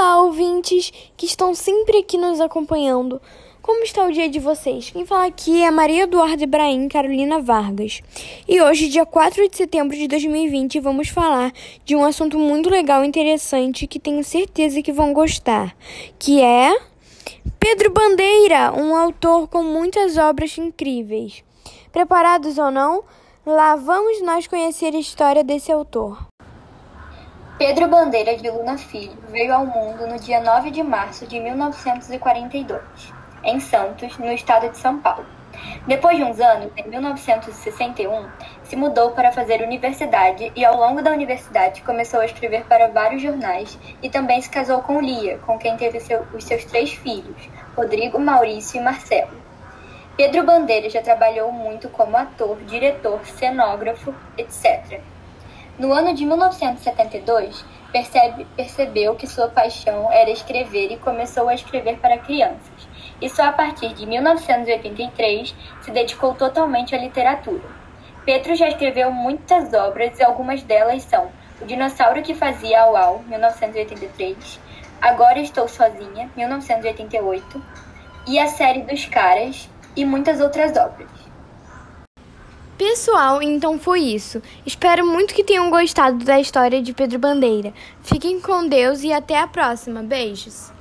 ouvintes que estão sempre aqui nos acompanhando. Como está o dia de vocês? Quem fala aqui é Maria Eduarda Ibrahim Carolina Vargas. E hoje, dia 4 de setembro de 2020, vamos falar de um assunto muito legal e interessante que tenho certeza que vão gostar, que é Pedro Bandeira, um autor com muitas obras incríveis. Preparados ou não? Lá vamos nós conhecer a história desse autor. Pedro Bandeira de Luna Filho veio ao mundo no dia 9 de março de 1942, em Santos, no estado de São Paulo. Depois de uns anos, em 1961, se mudou para fazer universidade e, ao longo da universidade, começou a escrever para vários jornais e também se casou com Lia, com quem teve seu, os seus três filhos, Rodrigo, Maurício e Marcelo. Pedro Bandeira já trabalhou muito como ator, diretor, cenógrafo, etc. No ano de 1972, percebe, percebeu que sua paixão era escrever e começou a escrever para crianças. E só a partir de 1983 se dedicou totalmente à literatura. Pedro já escreveu muitas obras e algumas delas são O Dinossauro que Fazia Au Au, 1983, Agora Estou Sozinha, 1988, e A Série dos Caras, e muitas outras obras. Pessoal, então foi isso. Espero muito que tenham gostado da história de Pedro Bandeira. Fiquem com Deus e até a próxima. Beijos!